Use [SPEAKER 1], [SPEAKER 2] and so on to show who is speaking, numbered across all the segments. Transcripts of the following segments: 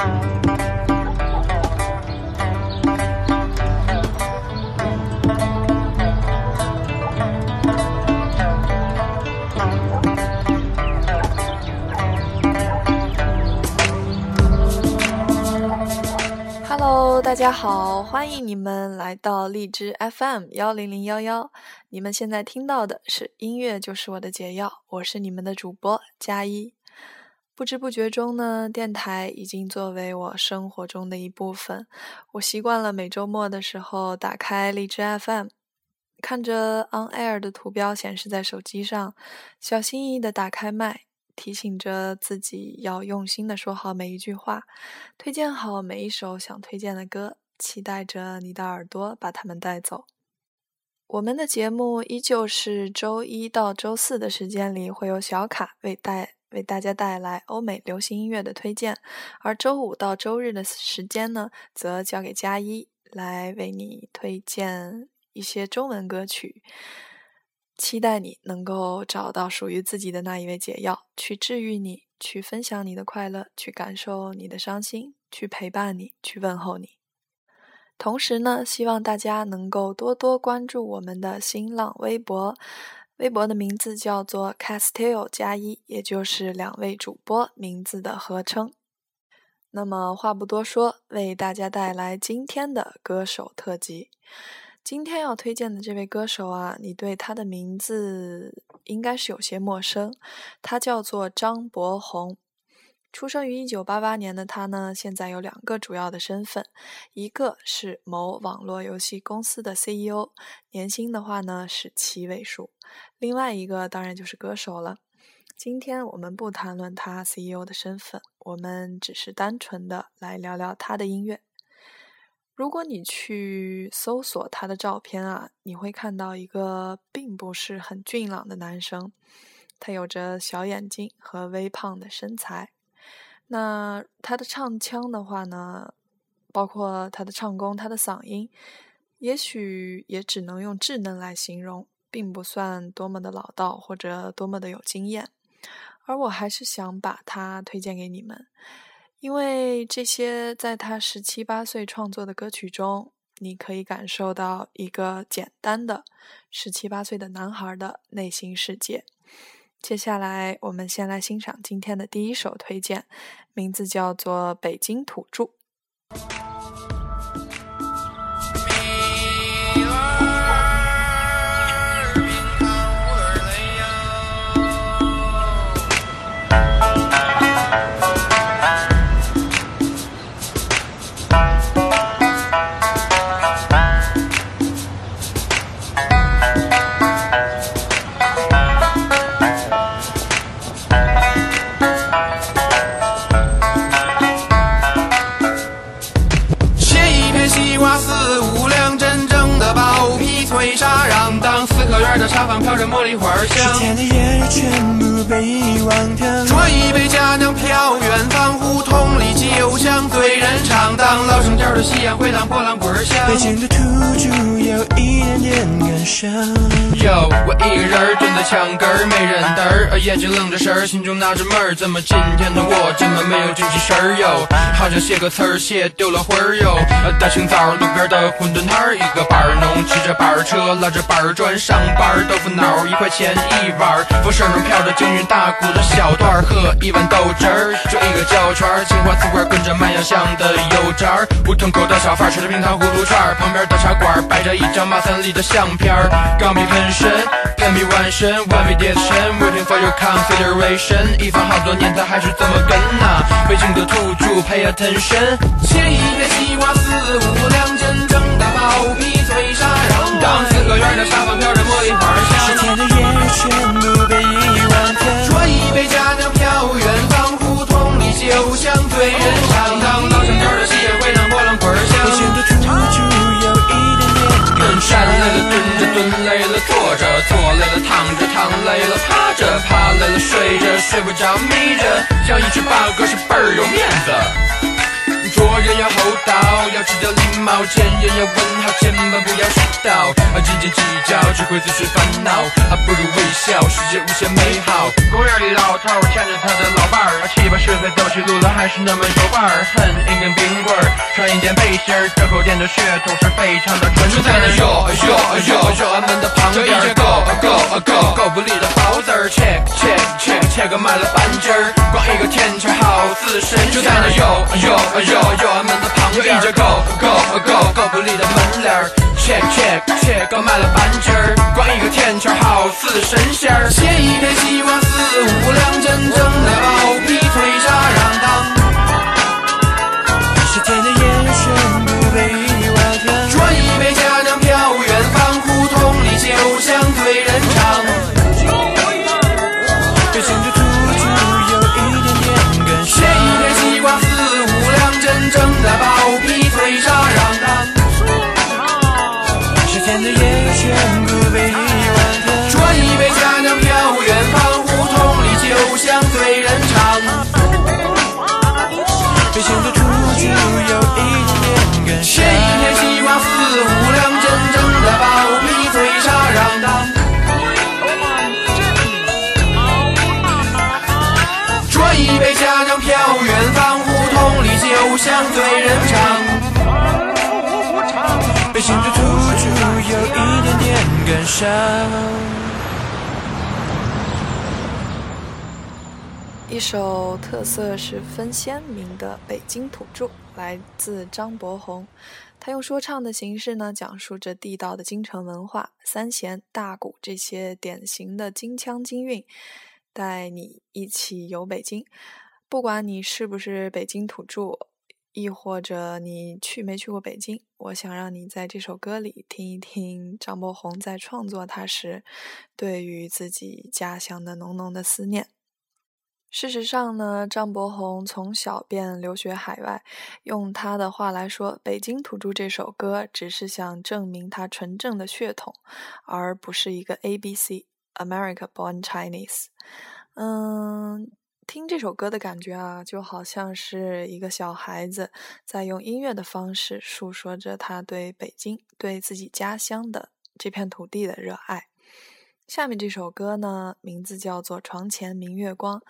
[SPEAKER 1] Hello，大家好，欢迎你们来到荔枝 FM 幺零零幺幺。你们现在听到的是音乐就是我的解药，我是你们的主播佳一。不知不觉中呢，电台已经作为我生活中的一部分。我习惯了每周末的时候打开荔枝 FM，看着 On Air 的图标显示在手机上，小心翼翼地打开麦。提醒着自己要用心的说好每一句话，推荐好每一首想推荐的歌，期待着你的耳朵把它们带走。我们的节目依旧是周一到周四的时间里会有小卡为带为大家带来欧美流行音乐的推荐，而周五到周日的时间呢，则交给佳一来为你推荐一些中文歌曲。期待你能够找到属于自己的那一味解药，去治愈你，去分享你的快乐，去感受你的伤心，去陪伴你，去问候你。同时呢，希望大家能够多多关注我们的新浪微博，微博的名字叫做 Castile 加一，也就是两位主播名字的合称。那么话不多说，为大家带来今天的歌手特辑。今天要推荐的这位歌手啊，你对他的名字应该是有些陌生。他叫做张博宏，出生于一九八八年的他呢，现在有两个主要的身份，一个是某网络游戏公司的 CEO，年薪的话呢是七位数；另外一个当然就是歌手了。今天我们不谈论他 CEO 的身份，我们只是单纯的来聊聊他的音乐。如果你去搜索他的照片啊，你会看到一个并不是很俊朗的男生，他有着小眼睛和微胖的身材。那他的唱腔的话呢，包括他的唱功、他的嗓音，也许也只能用稚嫩来形容，并不算多么的老道或者多么的有经验。而我还是想把他推荐给你们。因为这些在他十七八岁创作的歌曲中，你可以感受到一个简单的十七八岁的男孩的内心世界。接下来，我们先来欣赏今天的第一首推荐，名字叫做《北京土著》。
[SPEAKER 2] 儿，眼睛愣着神儿，心中纳着闷儿，怎么今天的我这么没有精气神儿哟？好像写个词儿写丢了魂儿哟。大清早路边的馄饨摊儿，一个板儿农骑着板儿车，拉着板儿砖上班儿。豆腐脑一块钱一碗儿，风扇中飘着京韵大鼓的小段儿，喝一碗豆汁儿，就一个焦圈儿，青花瓷罐跟着麦芽香的油渣儿，胡同口的小贩儿吃着冰糖葫芦串儿，旁边的茶馆儿摆着一张马三立的相片儿，钢笔喷身，喷笔完身，One v i Waiting for your consideration，一放好多年他还是这么跟呐，北京的土著 Pay attention，切一片西瓜四五两金蒸大包皮脆沙瓤，当四合院的沙发飘着茉莉花香。十天的夜全部被遗忘掉。酌一杯佳酿飘远方，胡同里酒香醉人肠。当老城调的喜宴会让波浪滚响。北京的土著有一点点。站累了蹲着，蹲累了坐坐累了躺着，躺累了趴着，趴累了睡着，睡不着眯着，像一只八哥是倍儿有面子。做人要厚道，要知道礼貌，见人要问好，千万不要迟到。斤斤计较只会自寻烦恼，还不如微笑，世界无限美好。公园里老头牵着他的老伴儿，七八十岁走起路来还是那么有范儿。哼，一根冰棍儿，穿一件背心儿，这口店的血统是非常的纯正。就在那哟哟哟哟门的旁边，一个 go go go go 不离的包子儿，check check check check 买了半斤儿，光一个甜圈好似神仙。就在那哟哟哟哟门的旁边，一个 go go go go 不离的门帘儿，check check check 买了半斤儿，光一个甜圈好似神仙儿。切一片西瓜四五两，真正的包对人唱。
[SPEAKER 3] 表情就突出有一点点感伤。
[SPEAKER 2] 一
[SPEAKER 1] 首特色十分鲜明的北京土著，来自张博宏。他用说唱的形式呢，讲述着地道的京城文化、三弦、大鼓这些典型的京腔京韵，带你一起游北京。不管你是不是北京土著，亦或者你去没去过北京，我想让你在这首歌里听一听张博宏在创作它时，对于自己家乡的浓浓的思念。事实上呢，张博宏从小便留学海外，用他的话来说，《北京土著》这首歌只是想证明他纯正的血统，而不是一个 A B C America Born Chinese。嗯，听这首歌的感觉啊，就好像是一个小孩子在用音乐的方式诉说着他对北京、对自己家乡的这片土地的热爱。下面这首歌呢，名字叫做《床前明月光》，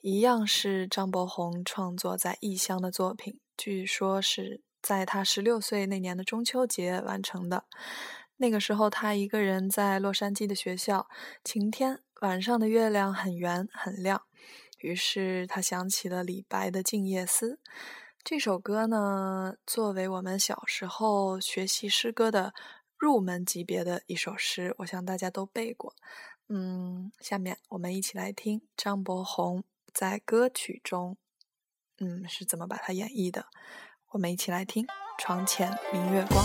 [SPEAKER 1] 一样是张博宏创作在异乡的作品，据说是在他十六岁那年的中秋节完成的。那个时候，他一个人在洛杉矶的学校，晴天，晚上的月亮很圆很亮，于是他想起了李白的《静夜思》。这首歌呢，作为我们小时候学习诗歌的。入门级别的一首诗，我想大家都背过。嗯，下面我们一起来听张博宏在歌曲中，嗯，是怎么把它演绎的。我们一起来听《床前明月光》。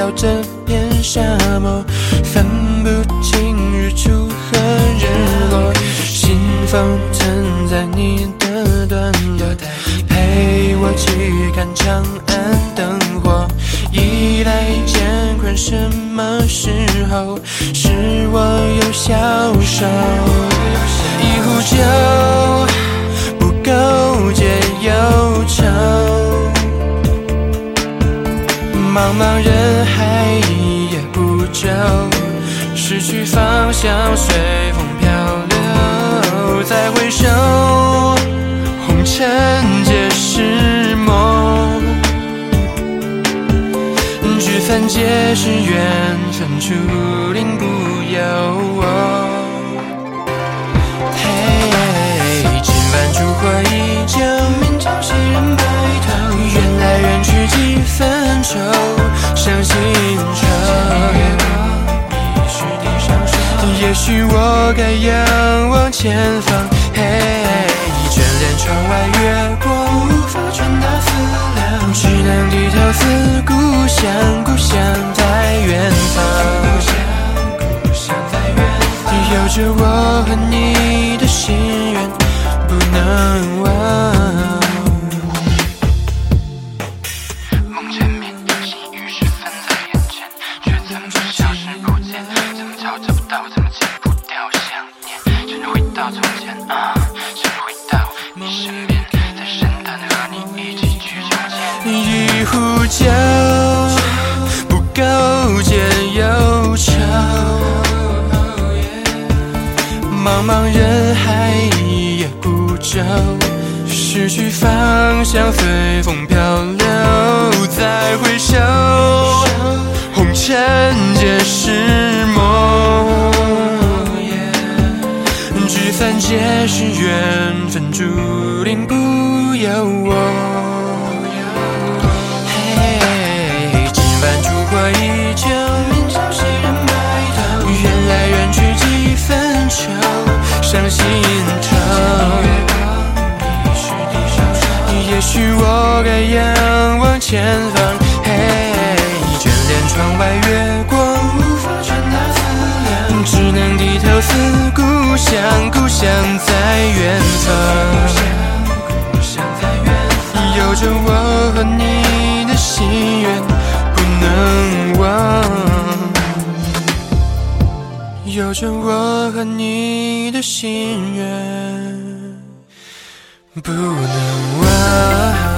[SPEAKER 3] 到这片沙漠，分不清日出和日落。心封存在你的段落，陪我去看长安灯火。衣来乾坤，什么时候是我茫茫人海一叶不皱，失去方向随风漂流，再回首，红尘皆是梦。聚散皆是缘分，注定不由我。嘿，今晚烛火依旧，分愁，伤心愁。也许我该仰望前方，嘿，眷恋窗外月光，无法传达思量，只能低头思故乡，故乡在远方。有着我和你的心愿不能忘。心头。也许我该仰望前方，嘿，眷恋窗外月光，无法传达思量，只能低头思故乡，故乡在远方。有着我和你的心愿不能有着我和你的心愿不能忘。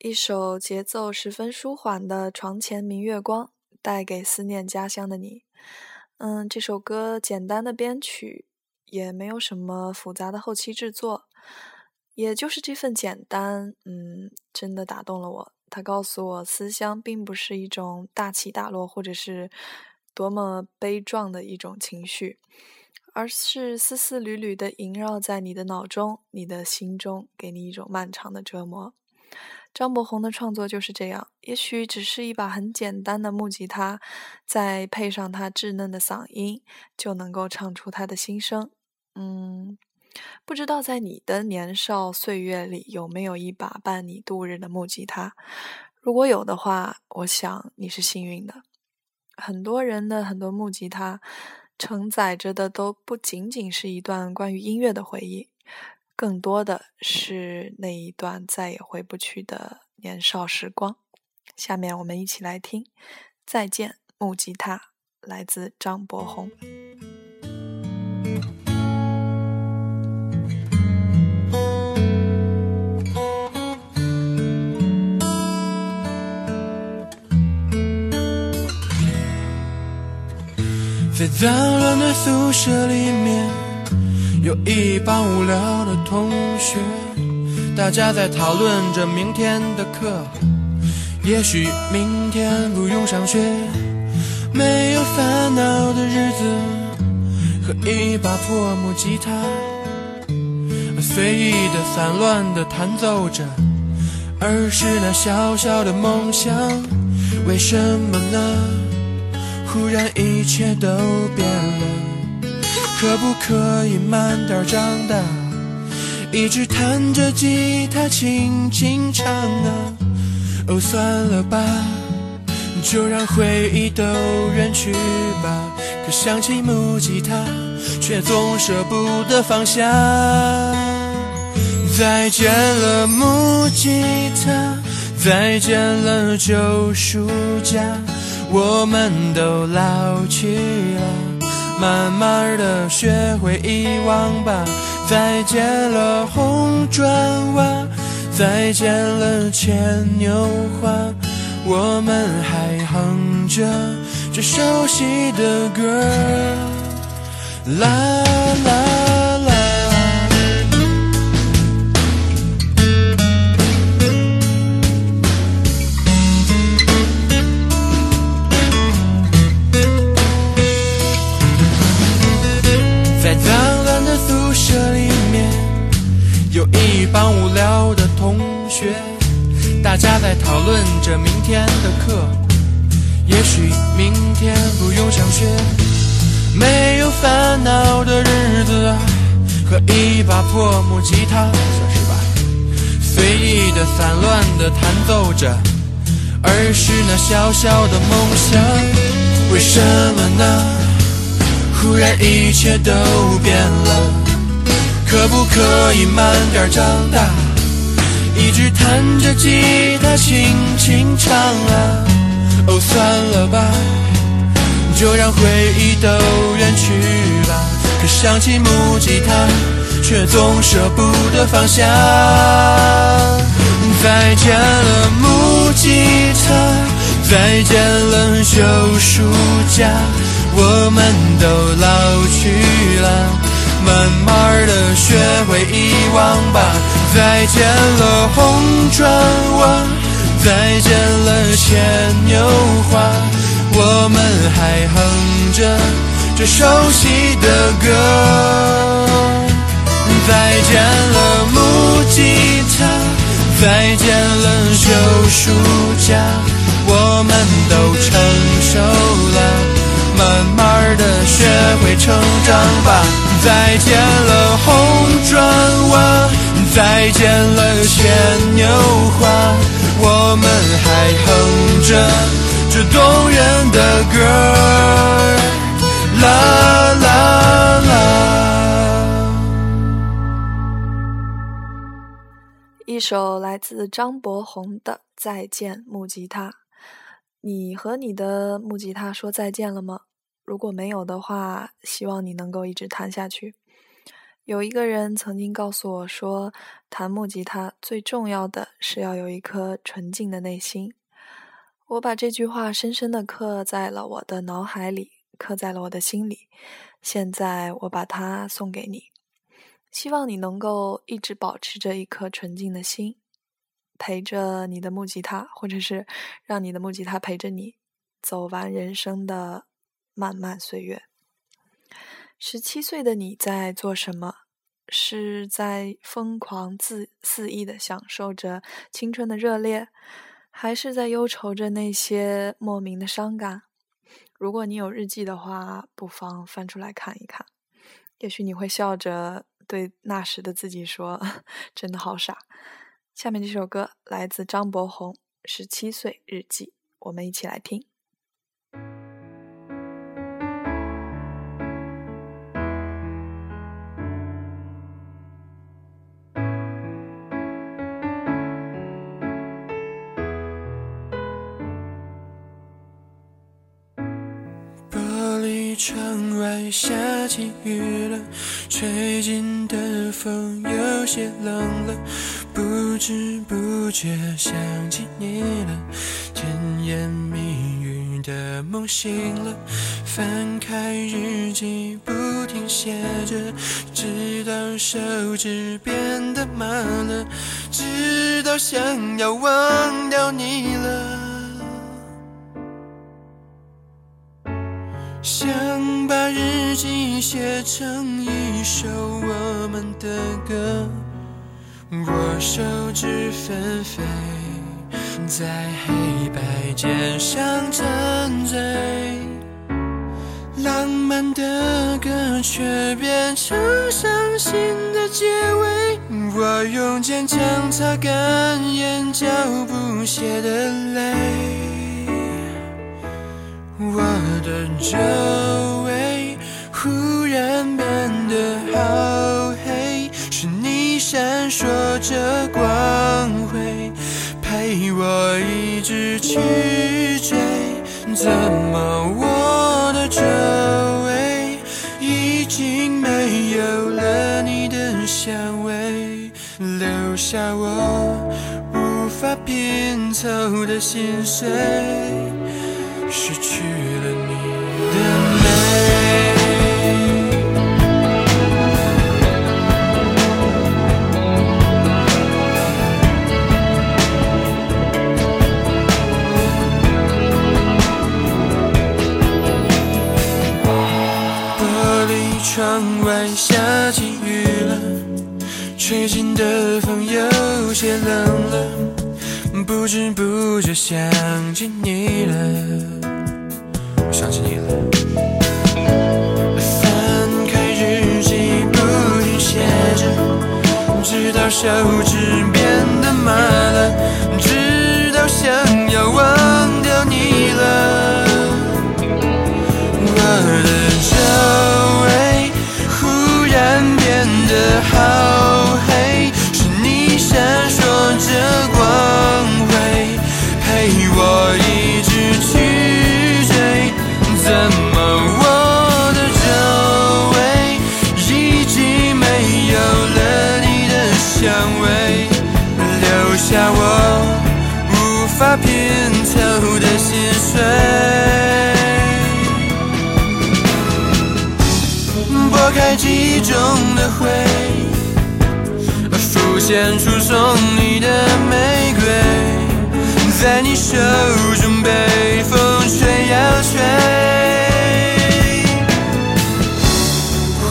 [SPEAKER 1] 一首节奏十分舒缓的《床前明月光》，带给思念家乡的你。嗯，这首歌简单的编曲，也没有什么复杂的后期制作，也就是这份简单，嗯，真的打动了我。它告诉我，思乡并不是一种大起大落，或者是多么悲壮的一种情绪，而是丝丝缕缕的萦绕在你的脑中、你的心中，给你一种漫长的折磨。张伯宏的创作就是这样，也许只是一把很简单的木吉他，再配上他稚嫩的嗓音，就能够唱出他的心声。嗯，不知道在你的年少岁月里有没有一把伴你度日的木吉他？如果有的话，我想你是幸运的。很多人的很多木吉他，承载着的都不仅仅是一段关于音乐的回忆。更多的是那一段再也回不去的年少时光。下面我们一起来听《再见木吉他》，来自张伯宏。
[SPEAKER 3] 在脏乱的宿舍里面，有一帮无聊的同学，大家在讨论着明天的课。也许明天不用上学，没有烦恼的日子，和一把破木吉他，随意的散乱的弹奏着，儿时那小小的梦想，为什么呢？忽然一切都变了，可不可以慢点长大？一直弹着吉他轻轻唱啊，哦算了吧，就让回忆都远去吧。可想起木吉他，却总舍不得放下。再见了木吉他，再见了旧书架。我们都老去了，慢慢的学会遗忘吧。再见了红砖瓦，再见了牵牛花，我们还哼着这熟悉的歌，啦啦。学，大家在讨论着明天的课。也许明天不用上学，没有烦恼的日子，和一把破木吉他算是吧，随意的散乱的弹奏着，儿时那小小的梦想，为什么呢？忽然一切都变了，可不可以慢点长大？一直弹着吉他轻轻唱啊，哦算了吧，就让回忆都远去吧。可想起木吉他，却总舍不得放下。再见了木吉他，再见了旧书架，我们都老去了。慢慢的学会遗忘吧。再见了红砖瓦，再见了牵牛花，我们还哼着这熟悉的歌。再见了木吉他，再见了旧书架，我们都成熟了。慢慢的学会成长吧。再见了红砖瓦，再见了牵牛花，我们还哼着这动人的歌啦啦啦。
[SPEAKER 1] 一首来自张博宏的《再见木吉他》。你和你的木吉他说再见了吗？如果没有的话，希望你能够一直弹下去。有一个人曾经告诉我说，弹木吉他最重要的是要有一颗纯净的内心。我把这句话深深地刻在了我的脑海里，刻在了我的心里。现在我把它送给你，希望你能够一直保持着一颗纯净的心。陪着你的木吉他，或者是让你的木吉他陪着你走完人生的漫漫岁月。十七岁的你在做什么？是在疯狂自肆意的享受着青春的热烈，还是在忧愁着那些莫名的伤感？如果你有日记的话，不妨翻出来看一看。也许你会笑着对那时的自己说：“ 真的好傻。”下面这首歌来自张博宏《十七岁日记》，我们一起来听。
[SPEAKER 3] 窗外下起雨了，吹进的风有些冷了。不知不觉想起你了，甜言蜜语的梦醒了，翻开日记不停写着，直到手指变得麻了，直到想要忘掉你了，写成一首我们的歌。我手指纷飞，在黑白键上沉醉，浪漫的歌却变成伤心的结尾。我用坚强擦干眼角不屑的泪，我的周围忽然变得好黑。是你闪烁着光辉，陪我一直去追。怎么我的周围已经没有了你的香味，留下我无法拼凑的心碎，窗外下起雨了，吹进的风有些冷了，不知不觉想起你了。我想起你了。翻开日记，不停写着，直到手指变得麻了，直到想要忘掉你了。我的手好黑，是你闪烁着光辉，陪我一直去追。怎么我的周围已经没有了你的香味，留下我无法拼凑的心碎。拨开记忆中的灰，献出送你的玫瑰，在你手中被风吹呀吹。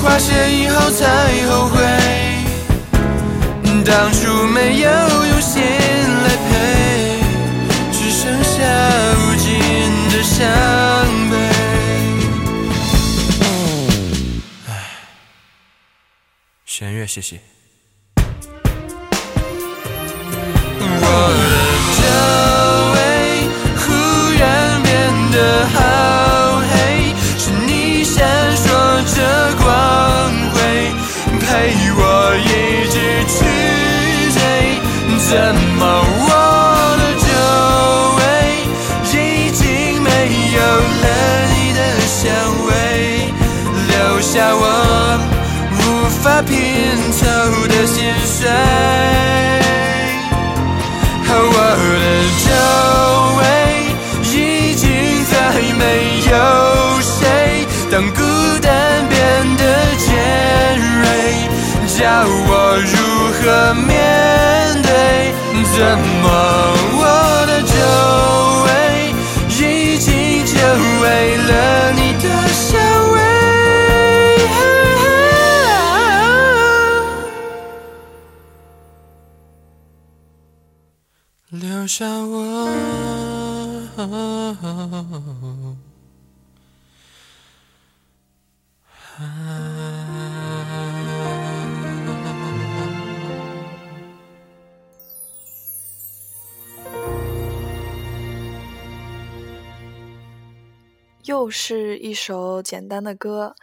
[SPEAKER 3] 花谢以后才后悔，当初没有用心来陪，只剩下无尽的伤悲。弦乐，谢谢。怎么我的周围已经没有了你的香味，留下我无法拼凑的心碎。我的周围已经再没有谁，当孤单变得尖锐，叫我如何面对？么我的周围已经久违了你的香味？留下我。
[SPEAKER 1] 又是一首简单的歌，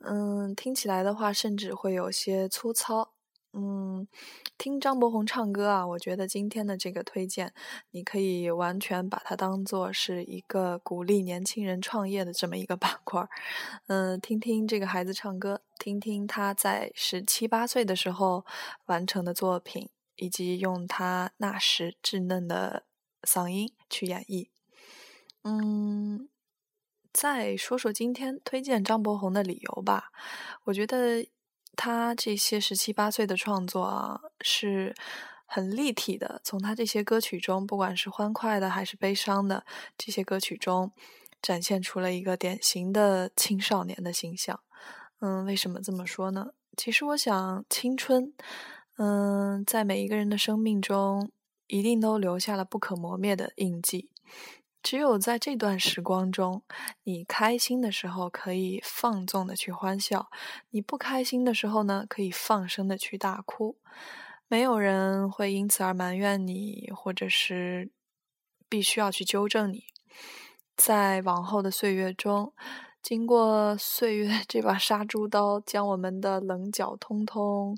[SPEAKER 1] 嗯，听起来的话，甚至会有些粗糙。嗯，听张博宏唱歌啊，我觉得今天的这个推荐，你可以完全把它当做是一个鼓励年轻人创业的这么一个 板块儿。嗯，听听这个孩子唱歌，听听他在十七八岁的时候完成的作品，以及用他那时稚嫩的嗓音去演绎。嗯，再说说今天推荐张博宏的理由吧，我觉得。他这些十七八岁的创作啊，是很立体的。从他这些歌曲中，不管是欢快的还是悲伤的，这些歌曲中展现出了一个典型的青少年的形象。嗯，为什么这么说呢？其实我想，青春，嗯，在每一个人的生命中，一定都留下了不可磨灭的印记。只有在这段时光中，你开心的时候可以放纵的去欢笑，你不开心的时候呢，可以放声的去大哭。没有人会因此而埋怨你，或者是必须要去纠正你。在往后的岁月中，经过岁月这把杀猪刀将我们的棱角通通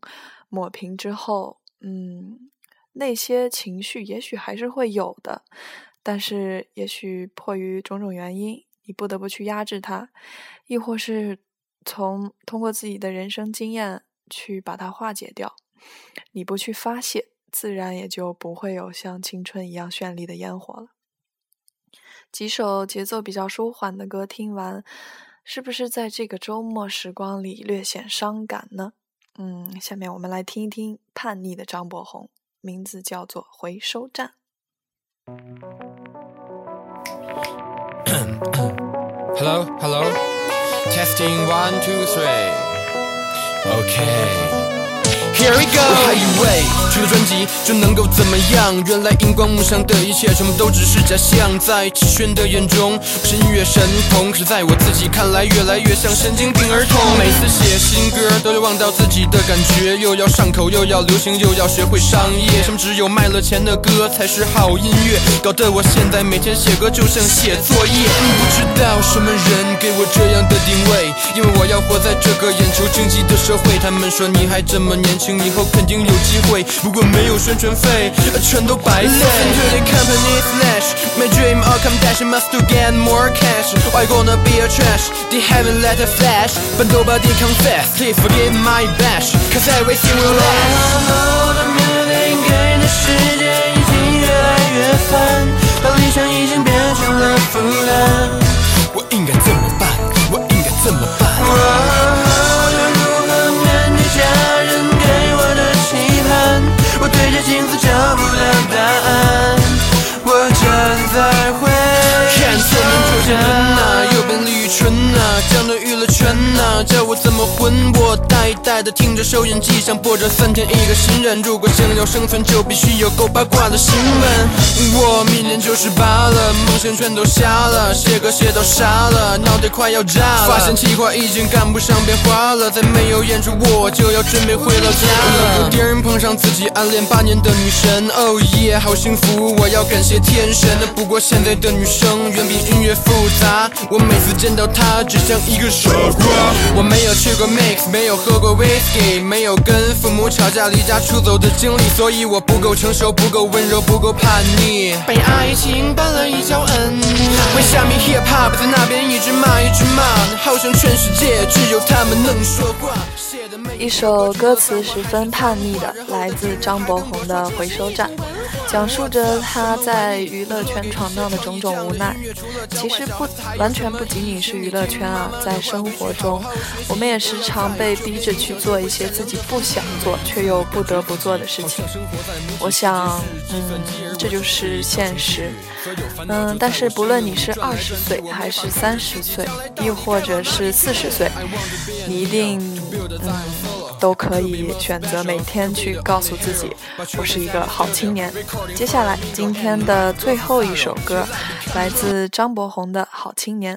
[SPEAKER 1] 抹平之后，嗯，那些情绪也许还是会有的。但是，也许迫于种种原因，你不得不去压制它，亦或是从通过自己的人生经验去把它化解掉。你不去发泄，自然也就不会有像青春一样绚丽的烟火了。几首节奏比较舒缓的歌听完，是不是在这个周末时光里略显伤感呢？嗯，下面我们来听一听叛逆的张博宏，名字叫做《回收站》。
[SPEAKER 3] Hello, hello. Testing one, two, three. Okay.
[SPEAKER 2] Here we go。我还以为出了专辑就能够怎么样，原来荧光幕上的一切全部都只是假象。在齐宣的眼中，我是音乐神童，是在我自己看来越来越像神经病儿童。每次写新歌都要忘掉自己的感觉，又要上口又要流行又要学会商业，什么只有卖了钱的歌才是好音乐，搞得我现在每天写歌就像写作业。不知道什么人给我这样的定位，因为我要活在这个眼球经济的社会。他们说你还这么年轻，以后肯定有机会，不过没有宣传费，全都白费。Listen to the company flash, my dream all come dash, must to get more cash. Why gonna be a trash? They haven't let it flash, but nobody confess. Please forgive my bash, cause everything will last.
[SPEAKER 3] 给的世界已经越来越烦，把理想已经变成了负担。
[SPEAKER 2] 春啊江南雨乐圈呐，叫我怎么混？我呆呆的听着收音机，想播着三天一个新人。如果想要生存，就必须有够八卦的新闻。我明年就十八了，梦想全都瞎了，写歌写到傻了，脑袋快要炸了。发现计划已经赶不上变化了，再没有演出我就要准备回老家了。有电影碰上自己暗恋八年的女神，哦耶，好幸福！我要感谢天神。不过现在的女生远比音乐复杂，我每次见到她只像一个手我没有去过 mix，没有喝过 whisky，没有跟父母吵架离家出走的经历，所以我不够成熟，不够温柔，不够叛逆，被爱情绊了一跤，嗯。为虾米 hip hop 在那边一直骂一直骂，好像全世界只有他们能说话。
[SPEAKER 1] 一首歌词十分叛逆的，来自张博宏的《回收站》，讲述着他在娱乐圈闯荡的种种无奈。其实不完全不仅仅是娱乐圈啊，在生活中，我们也时常被逼着去做一些自己不想做却又不得不做的事情。我想，嗯，这就是现实。嗯，但是不论你是二十岁还是三十岁，亦或者是四十岁，你一定嗯都可以选择每天去告诉自己，我是一个好青年。接下来今天的最后一首歌，来自张博宏的《好青年》。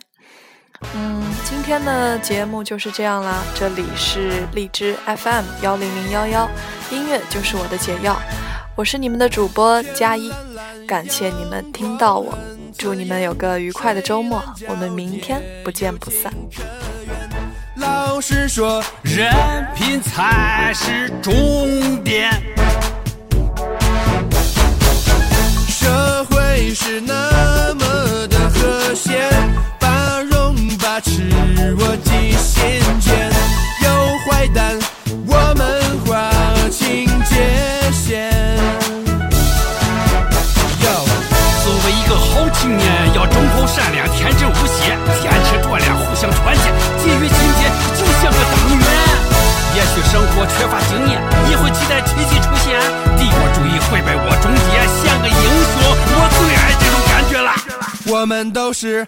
[SPEAKER 1] 嗯，今天的节目就是这样啦。这里是荔枝 FM 幺零零幺幺，音乐就是我的解药。我是你们的主播佳一，感谢你们听到我，祝你们有个愉快的周末，我们明天不见不散。
[SPEAKER 3] 老师说，人品才是重点。我们都是